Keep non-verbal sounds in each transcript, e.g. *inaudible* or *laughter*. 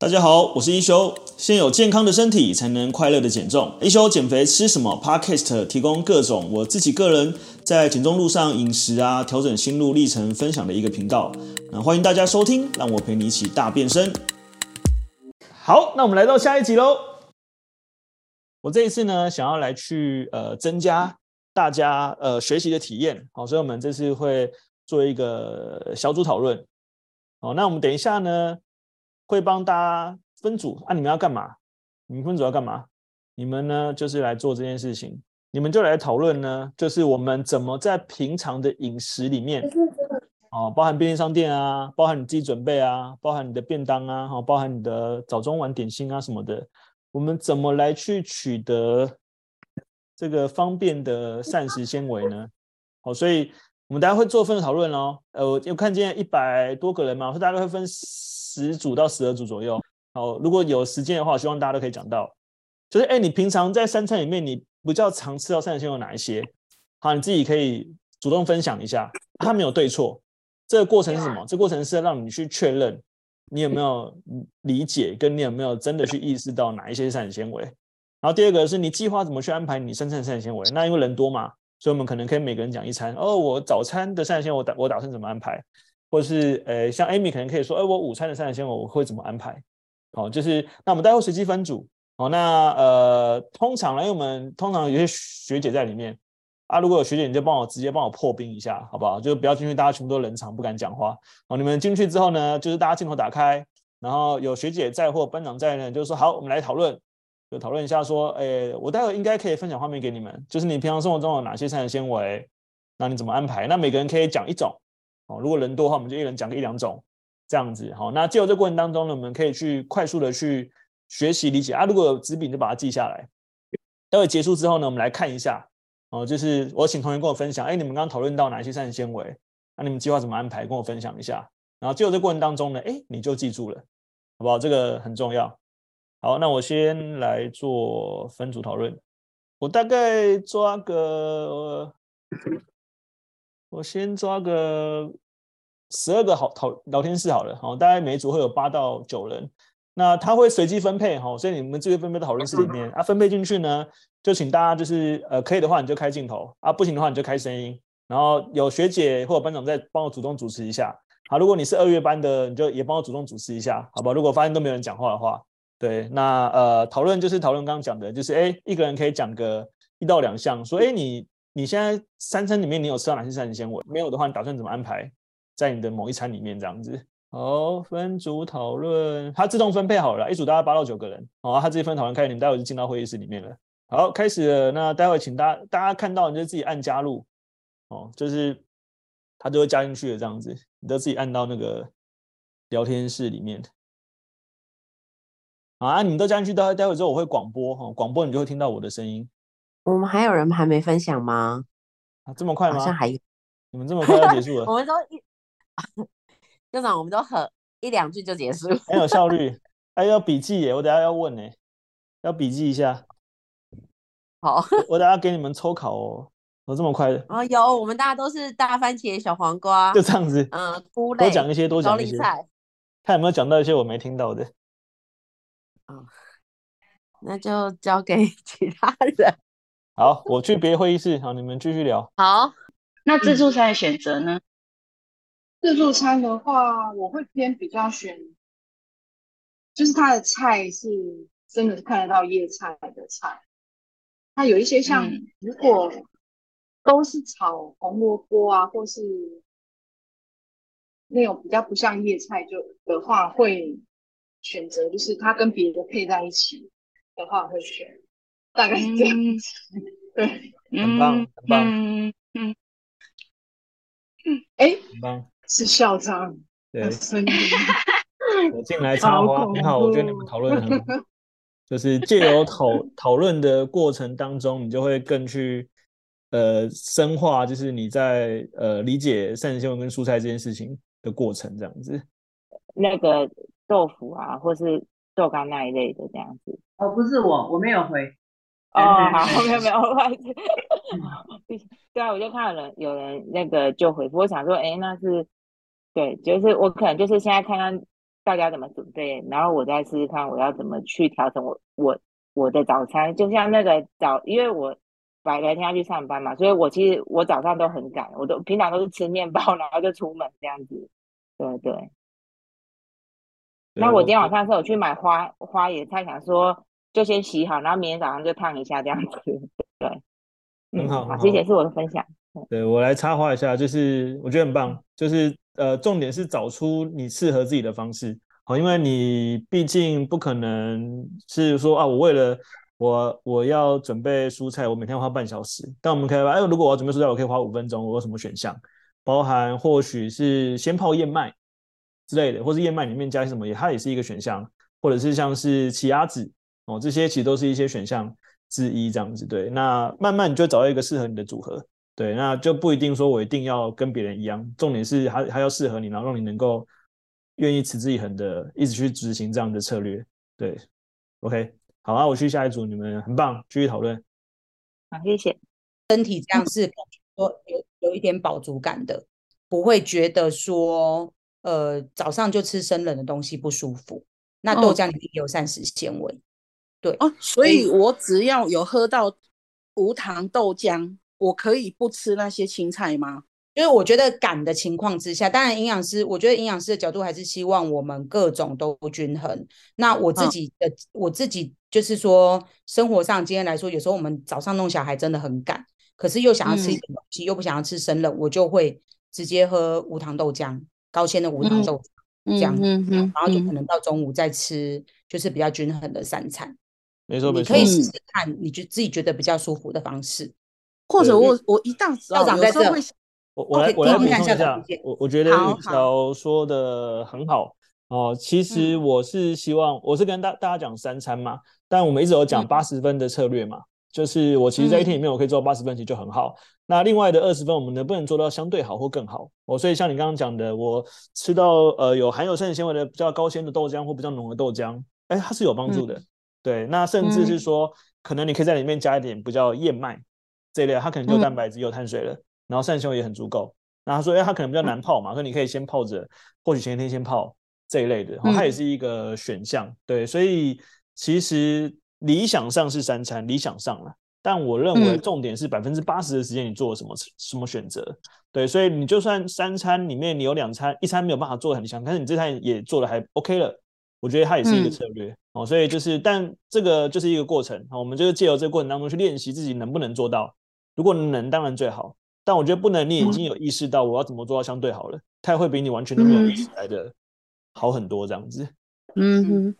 大家好，我是一休。先有健康的身体，才能快乐的减重。一休减肥吃什么？Podcast 提供各种我自己个人在减重路上饮食啊，调整心路历程分享的一个频道。那欢迎大家收听，让我陪你一起大变身。好，那我们来到下一集喽。我这一次呢，想要来去呃增加大家呃学习的体验。好，所以我们这次会做一个小组讨论。好，那我们等一下呢，会帮大家分组啊，你们要干嘛？你们分组要干嘛？你们呢，就是来做这件事情。你们就来讨论呢，就是我们怎么在平常的饮食里面，哦，包含便利商店啊，包含你自己准备啊，包含你的便当啊，包含你的早中晚点心啊什么的，我们怎么来去取得这个方便的膳食纤维呢？好，所以我们大家会做分组讨论哦。呃，我有看见一百多个人嘛，所以大家会分。十组到十二组左右。好，如果有时间的话，希望大家都可以讲到。就是，哎，你平常在三餐里面，你比较常吃到膳食纤维有哪一些？好，你自己可以主动分享一下。它没有对错，这个过程是什么？这个过程是让你去确认你有没有理解，跟你有没有真的去意识到哪一些是膳食纤维。然后第二个是你计划怎么去安排你三餐膳食纤维。那因为人多嘛，所以我们可能可以每个人讲一餐。哦，我早餐的膳食纤维我打我打算怎么安排？或是呃，像 Amy 可能可以说，哎，我午餐的膳食纤维我会怎么安排？好，就是那我们待会随机分组。好，那呃，通常呢，因为我们通常有些学姐在里面啊，如果有学姐，你就帮我直接帮我破冰一下，好不好？就不要进去，大家全部都冷场，不敢讲话。好，你们进去之后呢，就是大家镜头打开，然后有学姐在或班长在呢，就是说好，我们来讨论，就讨论一下说，哎，我待会应该可以分享画面给你们，就是你平常生活中有哪些膳食纤维，那你怎么安排？那每个人可以讲一种。哦，如果人多的话，我们就一人讲个一两种，这样子。好，那借由这过程当中呢，我们可以去快速的去学习理解啊。如果有纸笔，就把它记下来。待会结束之后呢，我们来看一下。哦，就是我请同学跟我分享，哎，你们刚刚讨论到哪些膳食纤维？那你们计划怎么安排？跟我分享一下。然后借由这过程当中呢，哎，你就记住了，好不好？这个很重要。好，那我先来做分组讨论。我大概抓个。我先抓个十二个好讨聊天室好了，好，大概每一组会有八到九人，那他会随机分配哈，所以你们这个分配到讨论室里面啊，分配进去呢，就请大家就是呃可以的话你就开镜头啊，不行的话你就开声音，然后有学姐或者班长在帮我主动主持一下，好，如果你是二月班的，你就也帮我主动主持一下，好吧？如果发现都没有人讲话的话，对，那呃讨论就是讨论刚刚讲的，就是哎一个人可以讲个一到两项，说哎你。你现在三餐里面你有吃到哪些膳食纤维？没有的话，你打算怎么安排在你的某一餐里面这样子？好，分组讨论，它自动分配好了，一组大概八到九个人。好，它自己分讨论开始，你们待会就进到会议室里面了。好，开始了。那待会请大家大家看到你就自己按加入，哦，就是它就会加进去的这样子，你都自己按到那个聊天室里面。啊，你们都加进去，待待会之后我会广播哈，广播你就会听到我的声音。我们还有人还没分享吗？啊，这么快吗？好像还有，你们这么快就结束了？*laughs* 我们都一，校长，我们都很一两句就结束，很有效率。还、*laughs* 哎、要笔记耶，我等下要问呢，要笔记一下。好，我等下给你们抽考哦。有这么快的？哦，有，我们大家都是大番茄、小黄瓜，就这样子。嗯，菇类，多讲一些，多讲一些。看有没有讲到一些我没听到的。哦，那就交给 *laughs* 其他人。好，我去别的会议室。好，你们继续聊。好，那自助餐的选择呢？自助餐的话，我会偏比较选，就是它的菜是真的是看得到叶菜的菜。它有一些像，嗯、如果都是炒红萝卜啊，或是那种比较不像叶菜就的话，会选择就是它跟别的配在一起的话，会选。大概是这样子，对，很棒，很棒，嗯嗯嗯，哎，很棒，是校长，对，我进来插花，你好，我觉得你们讨论的很好，*laughs* 就是借由讨讨论的过程当中，你就会更去呃深化，就是你在呃理解膳食纤维跟蔬菜这件事情的过程，这样子。那个豆腐啊，或是豆干那一类的这样子。哦，不是我，我没有回。哦，好，没有没有，*laughs* 不好意思。*laughs* 对啊，我就看有人有人那个就回复，我想说，哎，那是对，就是我可能就是现在看看大家怎么准备，然后我再试试看我要怎么去调整我我我的早餐。就像那个早，因为我白白天要去上班嘛，所以我其实我早上都很赶，我都平常都是吃面包，*laughs* 然后就出门这样子。对对。那我今天晚上是有去买花花野菜，想说就先洗好，然后明天早上就烫一下这样子。*laughs* 对，很好，好，谢谢，是我的分享。对，我来插话一下，就是我觉得很棒，就是呃，重点是找出你适合自己的方式。好，因为你毕竟不可能是说啊，我为了我我要准备蔬菜，我每天花半小时。但我们可以，哎，如果我要准备蔬菜，我可以花五分钟。我有什么选项？包含或许是先泡燕麦。之类的，或是燕麦里面加什么，也它也是一个选项，或者是像是奇亚籽哦，这些其实都是一些选项之一，这样子对。那慢慢你就找到一个适合你的组合，对，那就不一定说我一定要跟别人一样，重点是还还要适合你，然后让你能够愿意持之以恒的一直去执行这样的策略，对。OK，好啊，我去下一组，你们很棒，继续讨论。好，谢谢。身体这样是说有有一点饱足感的，不会觉得说。呃，早上就吃生冷的东西不舒服。那豆浆里面有膳食纤维，哦、对哦，所以我只要有喝到无糖豆浆，我可以不吃那些青菜吗？因为我觉得赶的情况之下，当然营养师，我觉得营养师的角度还是希望我们各种都均衡。那我自己的，哦、我自己就是说，生活上今天来说，有时候我们早上弄小孩真的很赶，可是又想要吃一点东西，嗯、又不想要吃生冷，我就会直接喝无糖豆浆。高纤的无糖豆这样，嗯嗯，然后就可能到中午再吃，就是比较均衡的三餐。没错，没错。你可以试试看，你就自己觉得比较舒服的方式。或者我我一大早校长在这，我我来我来补充一下。我我觉得玉桥说的很好哦。其实我是希望，我是跟大大家讲三餐嘛，但我们一直有讲八十分的策略嘛。就是我其实，在一天里面，我可以做到八十分，其实就很好。嗯、那另外的二十分，我们能不能做到相对好或更好？哦，所以像你刚刚讲的，我吃到呃有含有膳食纤维的比较高纤的豆浆或比较浓的豆浆，哎，它是有帮助的。嗯、对，那甚至是说，嗯、可能你可以在里面加一点比较燕麦这一类，它可能就有蛋白质、有碳水了，然后膳食纤维也很足够。那他说，哎，它可能比较难泡嘛，所以你可以先泡着，或许前一天先泡这一类的，它也是一个选项。对，所以其实。理想上是三餐，理想上了，但我认为重点是百分之八十的时间你做了什么、嗯、什么选择，对，所以你就算三餐里面你有两餐，一餐没有办法做的很香，但是你这餐也做的还 OK 了，我觉得它也是一个策略、嗯、哦，所以就是，但这个就是一个过程，我们就是借由这个过程当中去练习自己能不能做到，如果能，当然最好，但我觉得不能，你已经有意识到我要怎么做到相对好了，它会比你完全都没有意识来的好很多，这样子，嗯哼。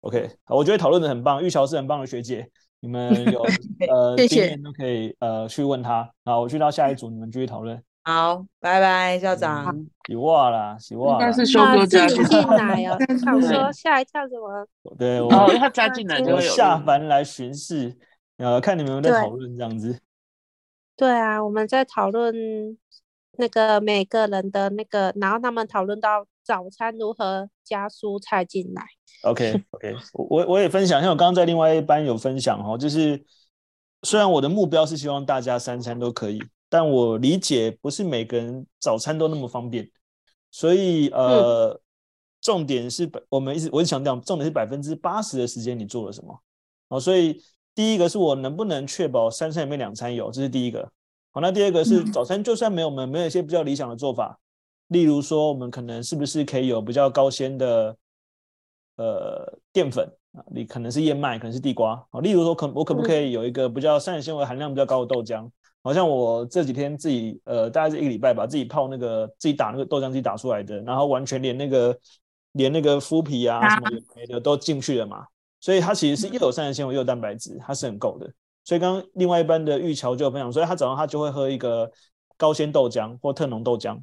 OK，好，我觉得讨论的很棒，玉桥是很棒的学姐，你们有 *laughs* 呃谢谢经验都可以呃去问他。好，我去到下一组，你们继续讨论。好，拜拜，校长。*laughs* 洗袜啦，洗袜。应该是修哥加进来哦。*laughs* 想说下一跳，怎么？对，我他加进来就下凡来巡视，呃，看你们有没有在讨论这样子。对啊，我们在讨论那个每个人的那个，然后他们讨论到早餐如何加蔬菜进来。OK *laughs* OK，我我也分享，像我刚刚在另外一班有分享哦，就是虽然我的目标是希望大家三餐都可以，但我理解不是每个人早餐都那么方便，所以呃，嗯、重点是我们一直我一直强调，重点是百分之八十的时间你做了什么哦，所以第一个是我能不能确保三餐里面两餐有，这是第一个。好，那第二个是早餐就算没有，我们没有一些比较理想的做法，例如说我们可能是不是可以有比较高纤的。呃，淀粉啊，你可能是燕麦，可能是地瓜啊。例如说，可我可不可以有一个比较膳食纤维含量比较高的豆浆？好像我这几天自己呃，大概是一个礼拜吧，自己泡那个自己打那个豆浆自己打出来的，然后完全连那个连那个麸皮啊什么的，的都进去了嘛。所以它其实是又有膳食纤维又有蛋白质，它是很够的。所以刚刚另外一班的玉桥就有分享，所以他早上他就会喝一个高纤豆浆或特浓豆浆。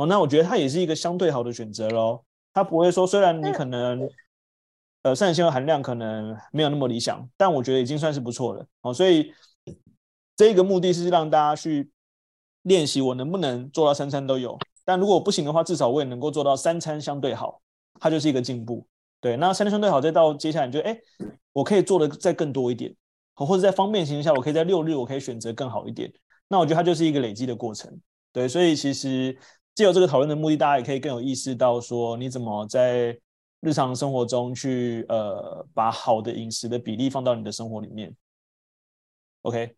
哦，那我觉得它也是一个相对好的选择喽。它不会说，虽然你可能。呃，膳食纤维含量可能没有那么理想，但我觉得已经算是不错了。哦，所以这个目的是让大家去练习，我能不能做到三餐都有。但如果不行的话，至少我也能够做到三餐相对好，它就是一个进步。对，那三餐相对好，再到接下来你就，就哎，我可以做的再更多一点，或者在方便情况下，我可以在六日我可以选择更好一点。那我觉得它就是一个累积的过程。对，所以其实借由这个讨论的目的，大家也可以更有意识到说，你怎么在。日常生活中去呃把好的饮食的比例放到你的生活里面。OK，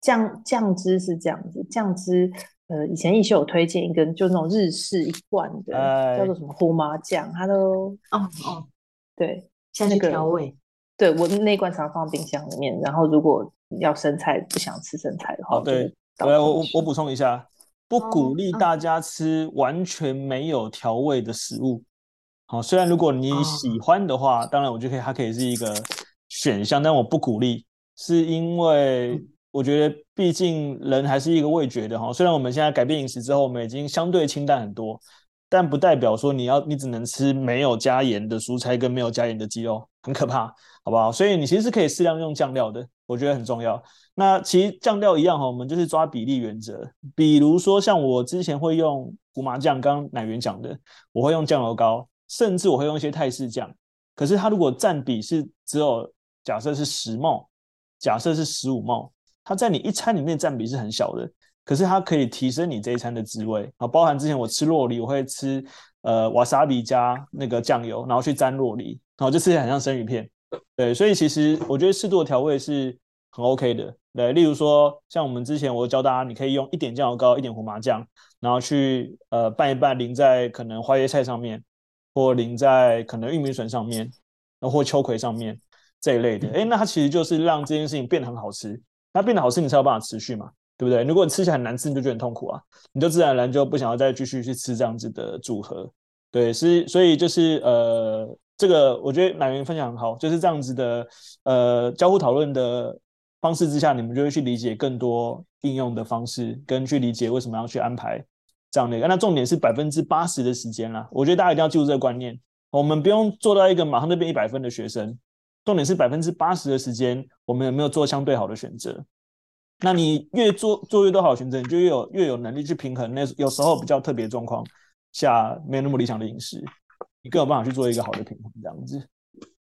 酱酱汁是这样子，酱汁呃以前一休有推荐一根就那种日式一罐的，哎、叫做什么胡麻酱，它都哦哦，对，下去调味。对，我那罐常放冰箱里面，然后如果要生菜不想吃生菜的话，对我我我补充一下，不鼓励大家吃完全没有调味的食物。好、哦，虽然如果你喜欢的话，哦、当然我就可以，它可以是一个选项，但我不鼓励，是因为我觉得毕竟人还是一个味觉的哈。虽然我们现在改变饮食之后，我们已经相对清淡很多。但不代表说你要你只能吃没有加盐的蔬菜跟没有加盐的鸡肉，很可怕，好不好？所以你其实是可以适量用酱料的，我觉得很重要。那其实酱料一样哈，我们就是抓比例原则。比如说像我之前会用胡麻酱，刚刚奶源讲的，我会用酱油膏，甚至我会用一些泰式酱。可是它如果占比是只有假设是十 ml，假设是十五 ml，它在你一餐里面占比是很小的。可是它可以提升你这一餐的滋味啊，包含之前我吃洛梨，我会吃呃瓦萨比加那个酱油，然后去沾洛梨，然后就吃起来很像生鱼片。对，所以其实我觉得适度的调味是很 OK 的。对，例如说像我们之前我教大家，你可以用一点酱油膏，一点胡麻酱，然后去呃拌一拌，淋在可能花椰菜上面，或淋在可能玉米笋上面，或秋葵上面这一类的。哎，那它其实就是让这件事情变得很好吃。那变得好吃，你才有办法持续嘛。对不对？如果你吃起来很难吃，你就觉得很痛苦啊，你就自然而然就不想要再继续去吃这样子的组合。对，是所以就是呃，这个我觉得乃元分享很好，就是这样子的呃交互讨论的方式之下，你们就会去理解更多应用的方式，跟去理解为什么要去安排这样的一个。那重点是百分之八十的时间啦，我觉得大家一定要记住这个观念，我们不用做到一个马上就变一百分的学生，重点是百分之八十的时间，我们有没有做相对好的选择？那你越做做越多好选择，你就越有越有能力去平衡。那有时候比较特别状况下，没有那么理想的饮食，你更有办法去做一个好的平衡。这样子，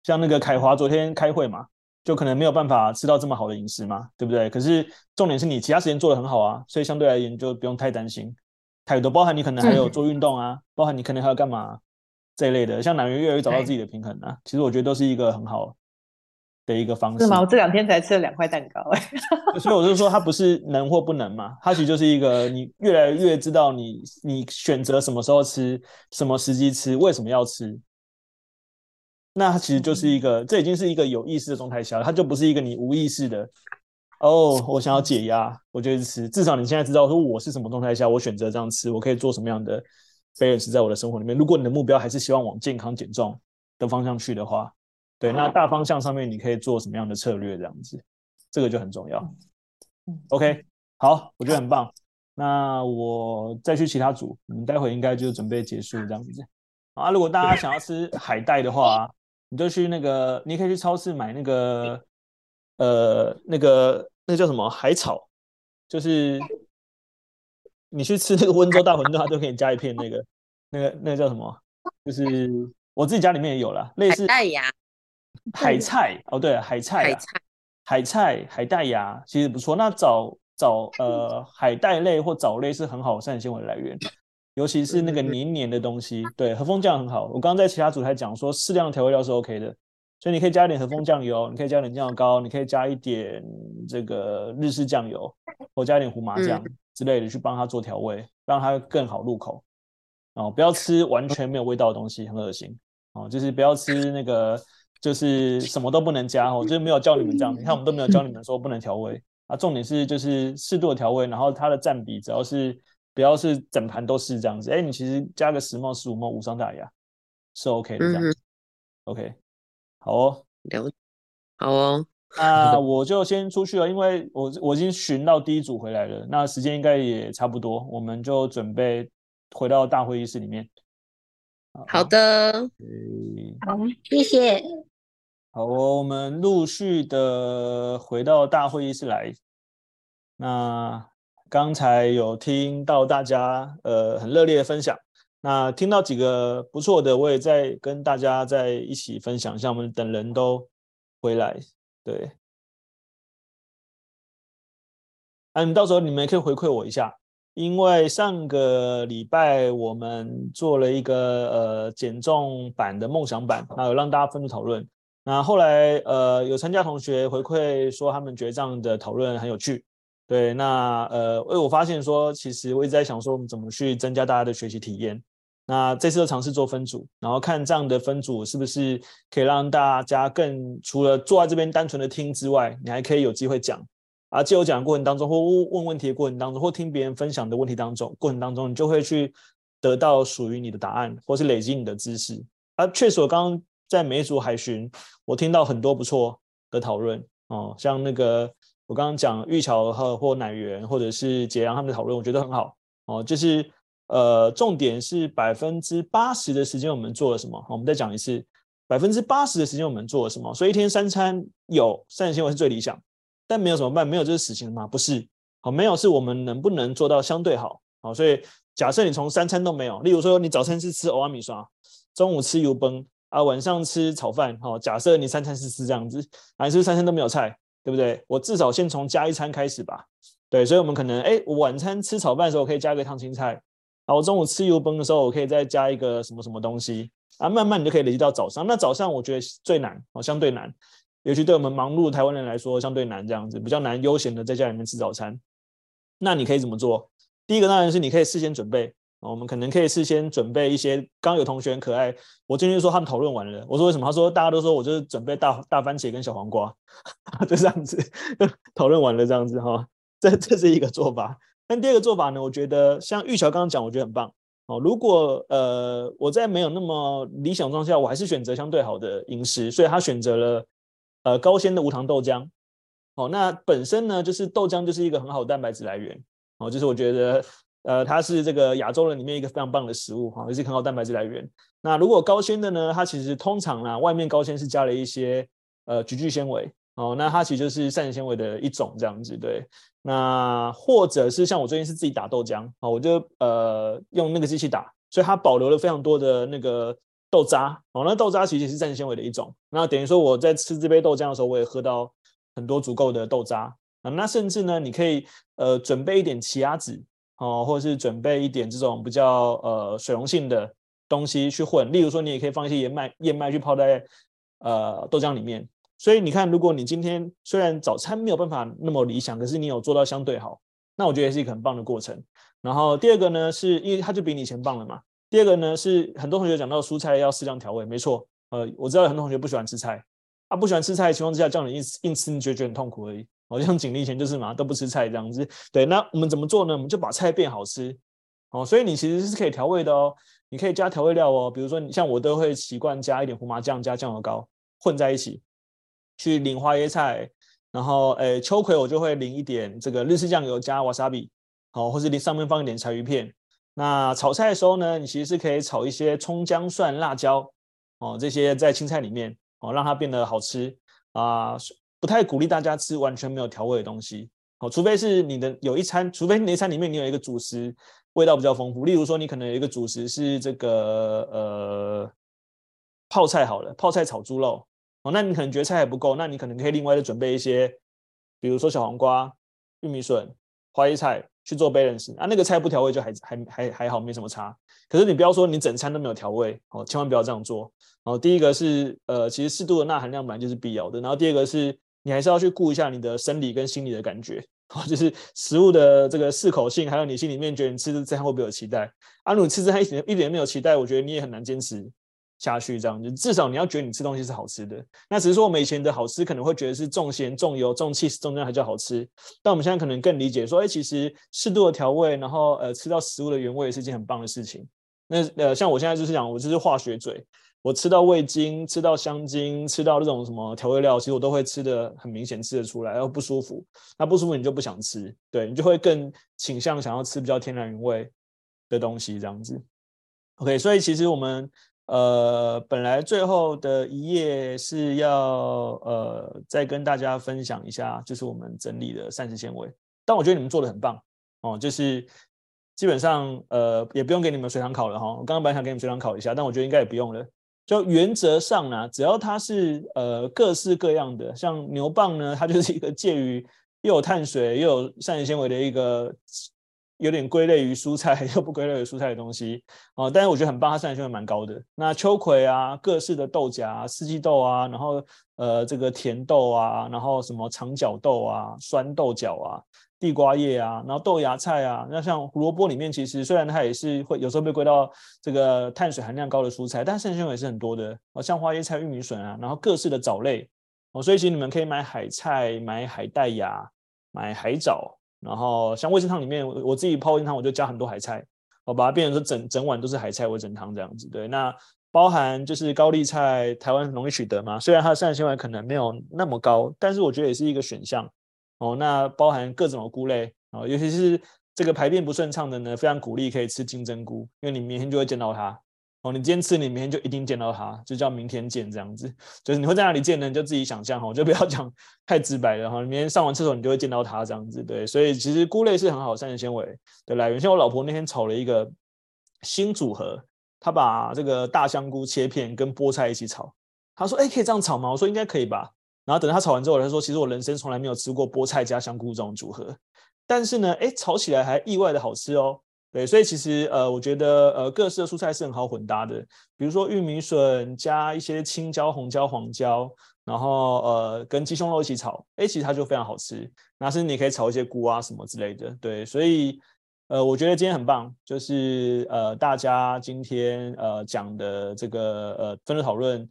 像那个凯华昨天开会嘛，就可能没有办法吃到这么好的饮食嘛，对不对？可是重点是你其他时间做的很好啊，所以相对而言就不用太担心太多。包含你可能还有做运动啊，包含你可能还要干嘛这一类的，像乃元越来越找到自己的平衡啊，其实我觉得都是一个很好。的一个方式是吗？我这两天才吃了两块蛋糕，哎，*laughs* 所以我就说它不是能或不能嘛，它其实就是一个你越来越知道你你选择什么时候吃，什么时机吃，为什么要吃，那它其实就是一个，这已经是一个有意识的状态下了，它就不是一个你无意识的哦，我想要解压，我就吃，至少你现在知道说我是什么状态下，我选择这样吃，我可以做什么样的 balance 在我的生活里面。如果你的目标还是希望往健康减重的方向去的话。对，那大方向上面你可以做什么样的策略？这样子，这个就很重要。OK，好，我觉得很棒。那我再去其他组，你们待会应该就准备结束这样子。啊，如果大家想要吃海带的话，你就去那个，你可以去超市买那个，呃，那个那个叫什么海草，就是你去吃那个温州大馄饨，它都可以加一片那个，那个那个叫什么？就是我自己家里面也有啦，类似。海菜哦，对，海菜，海菜，海菜，海带芽其实不错。那藻藻呃，海带类或藻类是很好的膳食纤维来源，尤其是那个黏黏的东西。对，和风酱很好。我刚刚在其他组还讲说，适量的调味料是 OK 的，所以你可以加一点和风酱油，你可以加一点酱油膏，你可以加一点这个日式酱油，或加一点胡麻酱之类的去帮它做调味，让它更好入口。哦，不要吃完全没有味道的东西，很恶心。哦，就是不要吃那个。就是什么都不能加哦，就是没有教你们这样。你看我们都没有教你们说不能调味啊。重点是就是适度的调味，然后它的占比只要是不要是整盘都是这样子。哎，你其实加个十毫十五毫无伤大雅，是 OK 的这样子。嗯、OK，好哦，了，好哦。那我就先出去了，因为我我已经巡到第一组回来了，那时间应该也差不多，我们就准备回到大会议室里面。好的，好，谢谢。好哦，我们陆续的回到大会议室来。那刚才有听到大家呃很热烈的分享，那听到几个不错的，我也在跟大家在一起分享一下。我们等人都回来，对。啊，到时候你们也可以回馈我一下，因为上个礼拜我们做了一个呃减重版的梦想版，还有让大家分组讨论。那后来呃有参加同学回馈说他们觉得这样的讨论很有趣。对，那呃为我发现说，其实我一直在想说，我们怎么去增加大家的学习体验。那这次就尝试做分组，然后看这样的分组是不是可以让大家更除了坐在这边单纯的听之外，你还可以有机会讲。啊，借由讲的过程当中，或问问题的过程当中，或听别人分享的问题当中过程当中，你就会去得到属于你的答案，或是累积你的知识。啊，确实，我刚刚在每一组海巡，我听到很多不错的讨论哦，像那个我刚刚讲玉桥和或乃元或者是杰阳他们的讨论，我觉得很好哦，就是。呃，重点是百分之八十的时间我们做了什么？我们再讲一次，百分之八十的时间我们做了什么？所以一天三餐有膳食纤维是最理想，但没有怎么办？没有就是死刑吗？不是，好，没有是我们能不能做到相对好？好，所以假设你从三餐都没有，例如说你早餐是吃欧阿米刷，中午吃油崩啊，晚上吃炒饭，好，假设你三餐是吃这样子，还是三餐都没有菜，对不对？我至少先从加一餐开始吧，对，所以我们可能，哎，晚餐吃炒饭的时候，我可以加一个烫青菜。好，我中午吃油崩的时候，我可以再加一个什么什么东西啊，慢慢你就可以累积到早上。那早上我觉得最难哦，相对难，尤其对我们忙碌的台湾人来说，相对难这样子，比较难悠闲的在家里面吃早餐。那你可以怎么做？第一个当然是你可以事先准备，我们可能可以事先准备一些。刚刚有同学很可爱，我今天说他们讨论完了，我说为什么？他说大家都说我就是准备大大番茄跟小黄瓜，*laughs* 就这样子讨论完了这样子哈，这这是一个做法。但第二个做法呢，我觉得像玉桥刚刚讲，我觉得很棒哦。如果呃我在没有那么理想状态下，我还是选择相对好的饮食，所以他选择了呃高纤的无糖豆浆。哦，那本身呢，就是豆浆就是一个很好的蛋白质来源哦，就是我觉得呃它是这个亚洲人里面一个非常棒的食物哈，也是很好蛋白质来源。那如果高纤的呢，它其实通常啦，外面高纤是加了一些呃菊苣纤维。哦，那它其实就是膳食纤维的一种这样子，对。那或者是像我最近是自己打豆浆，啊，我就呃用那个机器打，所以它保留了非常多的那个豆渣。哦，那豆渣其实是膳食纤维的一种。那等于说我在吃这杯豆浆的时候，我也喝到很多足够的豆渣。啊，那甚至呢，你可以呃准备一点奇亚籽，哦，或者是准备一点这种比较呃水溶性的东西去混。例如说，你也可以放一些燕麦，燕麦去泡在呃豆浆里面。所以你看，如果你今天虽然早餐没有办法那么理想，可是你有做到相对好，那我觉得也是一个很棒的过程。然后第二个呢，是因为它就比你以前棒了嘛。第二个呢，是很多同学讲到蔬菜要适量调味，没错。呃，我知道很多同学不喜欢吃菜，啊，不喜欢吃菜的情况之下，叫你硬硬吃，你觉得很痛苦而已。好像景丽以前就是嘛，都不吃菜这样子。对，那我们怎么做呢？我们就把菜变好吃。哦，所以你其实是可以调味的哦，你可以加调味料哦，比如说你像我都会习惯加一点胡麻酱加酱油膏混在一起。去淋花椰菜，然后诶秋葵我就会淋一点这个日式酱油加 wasabi，好，或是淋上面放一点柴鱼片。那炒菜的时候呢，你其实是可以炒一些葱姜蒜辣椒，哦，这些在青菜里面，哦，让它变得好吃啊。不太鼓励大家吃完全没有调味的东西，哦，除非是你的有一餐，除非你那餐里面你有一个主食味道比较丰富，例如说你可能有一个主食是这个呃泡菜好了，泡菜炒猪肉。哦，那你可能觉得菜还不够，那你可能可以另外再准备一些，比如说小黄瓜、玉米笋、花椰菜去做 balance 啊，那个菜不调味就还还还还好，没什么差。可是你不要说你整餐都没有调味，哦，千万不要这样做。哦，第一个是呃，其实适度的钠含量本来就是必要的，然后第二个是你还是要去顾一下你的生理跟心理的感觉，哦，*laughs* 就是食物的这个适口性，还有你心里面觉得你吃这餐会不会有期待？啊，如果你吃这餐一点一点没有期待，我觉得你也很难坚持。下去这样，就至少你要觉得你吃东西是好吃的。那只是说我们以前的好吃可能会觉得是重咸、重油、重气、重这样还叫好吃。但我们现在可能更理解说，哎，其实适度的调味，然后呃吃到食物的原味是一件很棒的事情。那呃像我现在就是讲，我就是化学嘴，我吃到味精、吃到香精、吃到这种什么调味料，其实我都会吃的很明显吃得出来，然后不舒服。那不舒服你就不想吃，对你就会更倾向想要吃比较天然原味的东西这样子。OK，所以其实我们。呃，本来最后的一页是要呃再跟大家分享一下，就是我们整理的膳食纤维。但我觉得你们做的很棒哦，就是基本上呃也不用给你们随堂考了哈。我刚刚本来想给你们随堂考一下，但我觉得应该也不用了。就原则上呢，只要它是呃各式各样的，像牛蒡呢，它就是一个介于又有碳水又有膳食纤维的一个有点归类于蔬菜又不归类于蔬菜的东西哦、呃，但是我觉得很棒，它膳食纤维蛮高的。那秋葵啊，各式的豆荚、四季豆啊，然后呃这个甜豆啊，然后什么长角豆啊、酸豆角啊、地瓜叶啊，然后豆芽菜啊，那像胡萝卜里面其实虽然它也是会有时候被归到这个碳水含量高的蔬菜，但膳食纤维也是很多的哦，像花椰菜、玉米笋啊，然后各式的藻类哦，所以其实你们可以买海菜、买海带芽、买海藻。然后像味噌汤里面，我自己泡味噌汤，我就加很多海菜，我把它变成说整整碗都是海菜味噌汤这样子。对，那包含就是高丽菜，台湾容易取得嘛，虽然它的膳食纤维可能没有那么高，但是我觉得也是一个选项哦。那包含各种的菇类哦，尤其是这个排便不顺畅的呢，非常鼓励可以吃金针菇，因为你明天就会见到它。哦，你今天吃，你明天就一定见到它，就叫明天见这样子。就是你会在哪里见呢？你就自己想象哈，就不要 *laughs* 讲太直白了哈。你明天上完厕所，你就会见到它这样子。对，所以其实菇类是很好膳食纤维的来源。像我老婆那天炒了一个新组合，她把这个大香菇切片跟菠菜一起炒。她说：“哎，可以这样炒吗？”我说：“应该可以吧。”然后等他炒完之后，他说：“其实我人生从来没有吃过菠菜加香菇这种组合，但是呢，哎，炒起来还意外的好吃哦。”对，所以其实呃，我觉得呃，各式的蔬菜是很好混搭的。比如说玉米笋加一些青椒、红椒、黄椒，然后呃，跟鸡胸肉一起炒，哎，其实它就非常好吃。那是你可以炒一些菇啊什么之类的。对，所以呃，我觉得今天很棒，就是呃，大家今天呃讲的这个呃分组讨论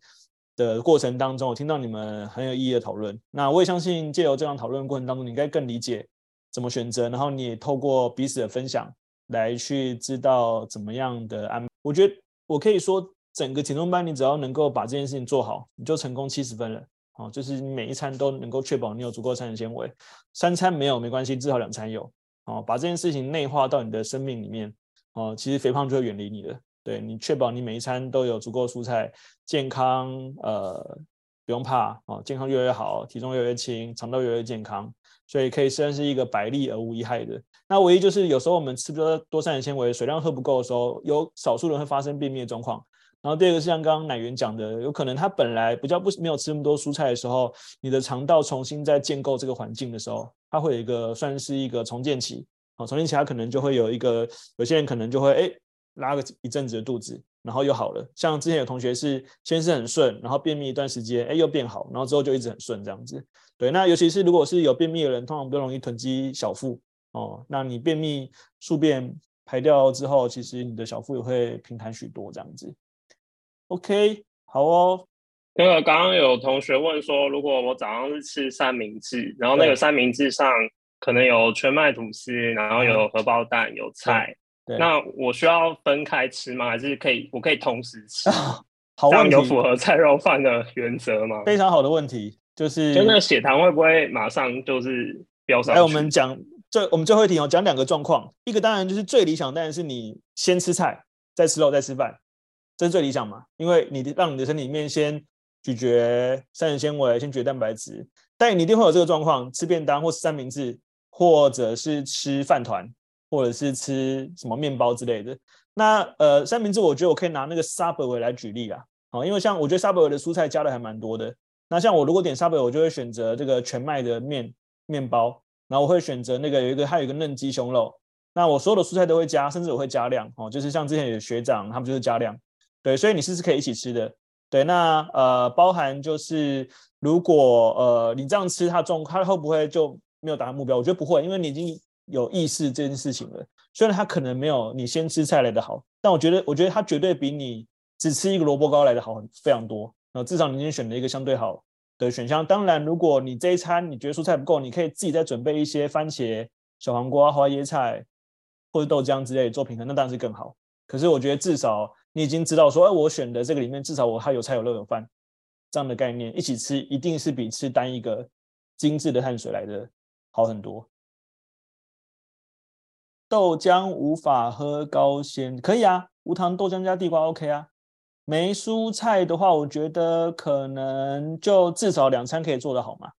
的过程当中，我听到你们很有意义的讨论。那我也相信借由这场讨论过程当中，你应该更理解怎么选择，然后你也透过彼此的分享。来去知道怎么样的安，我觉得我可以说，整个减重班你只要能够把这件事情做好，你就成功七十分了。哦，就是你每一餐都能够确保你有足够膳食纤维，三餐没有没关系，至少两餐有。哦，把这件事情内化到你的生命里面，哦，其实肥胖就会远离你了。对，你确保你每一餐都有足够蔬菜，健康，呃，不用怕哦，健康越来越好，体重越来越轻，肠道越来越健康。所以可以算是一个百利而无一害的。那唯一就是有时候我们吃不多多膳食纤维，水量喝不够的时候，有少数人会发生便秘的状况。然后第二个是像刚刚乃元讲的，有可能他本来比较不没有吃那么多蔬菜的时候，你的肠道重新在建构这个环境的时候，它会有一个算是一个重建期。啊，重建期它可能就会有一个，有些人可能就会哎拉个一阵子的肚子，然后又好了。像之前有同学是先是很顺，然后便秘一段时间，哎又变好，然后之后就一直很顺这样子。对，那尤其是如果是有便秘的人，通常比较容易囤积小腹哦。那你便秘宿便排掉之后，其实你的小腹也会平坦许多，这样子。OK，好哦。那个刚刚有同学问说，如果我早上是吃三明治，然后那个三明治上可能有全麦吐司，然后有荷包蛋、有菜，那我需要分开吃吗？还是可以？我可以同时吃？啊好问题。有符合菜肉饭的原则吗？非常好的问题。就是，就那个血糖会不会马上就是飙上去？哎，我们讲最，我们最后一题哦，讲两个状况。一个当然就是最理想，当然是你先吃菜，再吃肉，再吃饭，这是最理想嘛。因为你让你的身体里面先咀嚼膳食纤维，先咀嚼蛋白质。但你一定会有这个状况，吃便当或吃三明治，或者是吃饭团，或者是吃什么面包之类的。那呃，三明治我觉得我可以拿那个 Subway 来举例啊。好，因为像我觉得 Subway 的蔬菜加的还蛮多的。那像我如果点 Subway，我就会选择这个全麦的面面包，然后我会选择那个有一个还有一个嫩鸡胸肉。那我所有的蔬菜都会加，甚至我会加量哦，就是像之前有学长他们就是加量，对，所以你是是可以一起吃的，对。那呃包含就是如果呃你这样吃它重，它会不会就没有达到目标？我觉得不会，因为你已经有意识这件事情了。虽然它可能没有你先吃菜来的好，但我觉得我觉得它绝对比你只吃一个萝卜糕来的好很非常多。那至少你已经选了一个相对好的选项。当然，如果你这一餐你觉得蔬菜不够，你可以自己再准备一些番茄、小黄瓜、花椰菜或者豆浆之类的做平衡，那当然是更好。可是我觉得至少你已经知道说，哎，我选的这个里面至少我还有菜有肉有饭这样的概念，一起吃一定是比吃单一个精致的碳水来的好很多。豆浆无法喝高纤，可以啊，无糖豆浆加地瓜 OK 啊。没蔬菜的话，我觉得可能就至少两餐可以做得好嘛。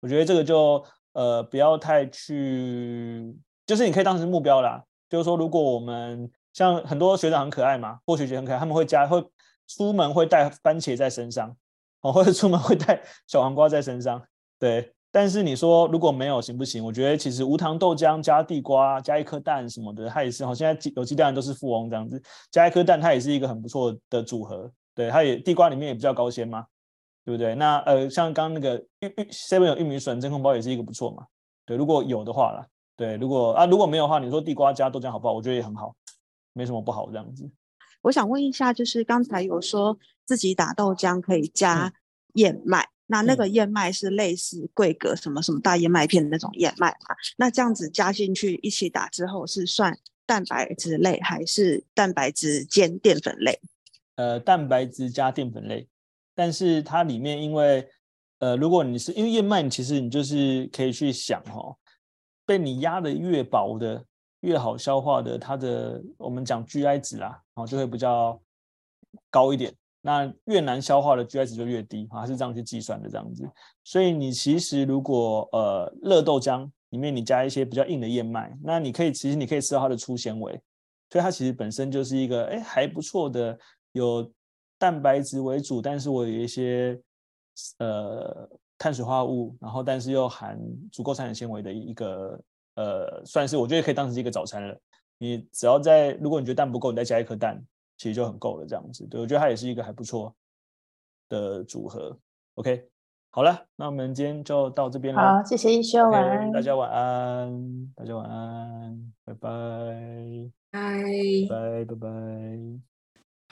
我觉得这个就呃不要太去，就是你可以当成目标啦。就是说，如果我们像很多学长很可爱嘛，或学姐很可爱，他们会加会出门会带番茄在身上，哦，或者出门会带小黄瓜在身上。对，但是你说如果没有行不行？我觉得其实无糖豆浆加地瓜加一颗蛋什么的，它也是好。现在有机蛋都是富翁这样子，加一颗蛋它也是一个很不错的组合。对，它也地瓜里面也比较高纤嘛，对不对？那呃，像刚刚那个玉玉 seven 有玉米笋真空包也是一个不错嘛。对，如果有的话啦，对，如果啊如果没有的话，你说地瓜加豆浆好不好？我觉得也很好，没什么不好这样子。我想问一下，就是刚才有说自己打豆浆可以加燕麦，嗯、那那个燕麦是类似桂格什么什么大燕麦片的那种燕麦嘛？那这样子加进去一起打之后，是算蛋白质类还是蛋白质兼淀粉类？呃，蛋白质加淀粉类，但是它里面因为呃，如果你是因为燕麦，其实你就是可以去想哦，被你压的越薄的。越好消化的，它的我们讲 GI 值啦，然后就会比较高一点。那越难消化的 GI 值就越低，啊，是这样去计算的这样子。所以你其实如果呃热豆浆里面你加一些比较硬的燕麦，那你可以其实你可以吃到它的粗纤维，所以它其实本身就是一个哎还不错的，有蛋白质为主，但是我有一些呃碳水化合物，然后但是又含足够膳食纤维的一个。呃，算是我觉得可以当成一个早餐了。你只要在，如果你觉得蛋不够，你再加一颗蛋，其实就很够了。这样子，对，我觉得它也是一个还不错的组合。OK，好了，那我们今天就到这边了。好，谢谢一休，晚安，大家晚安，大家晚安，拜拜，拜拜拜拜。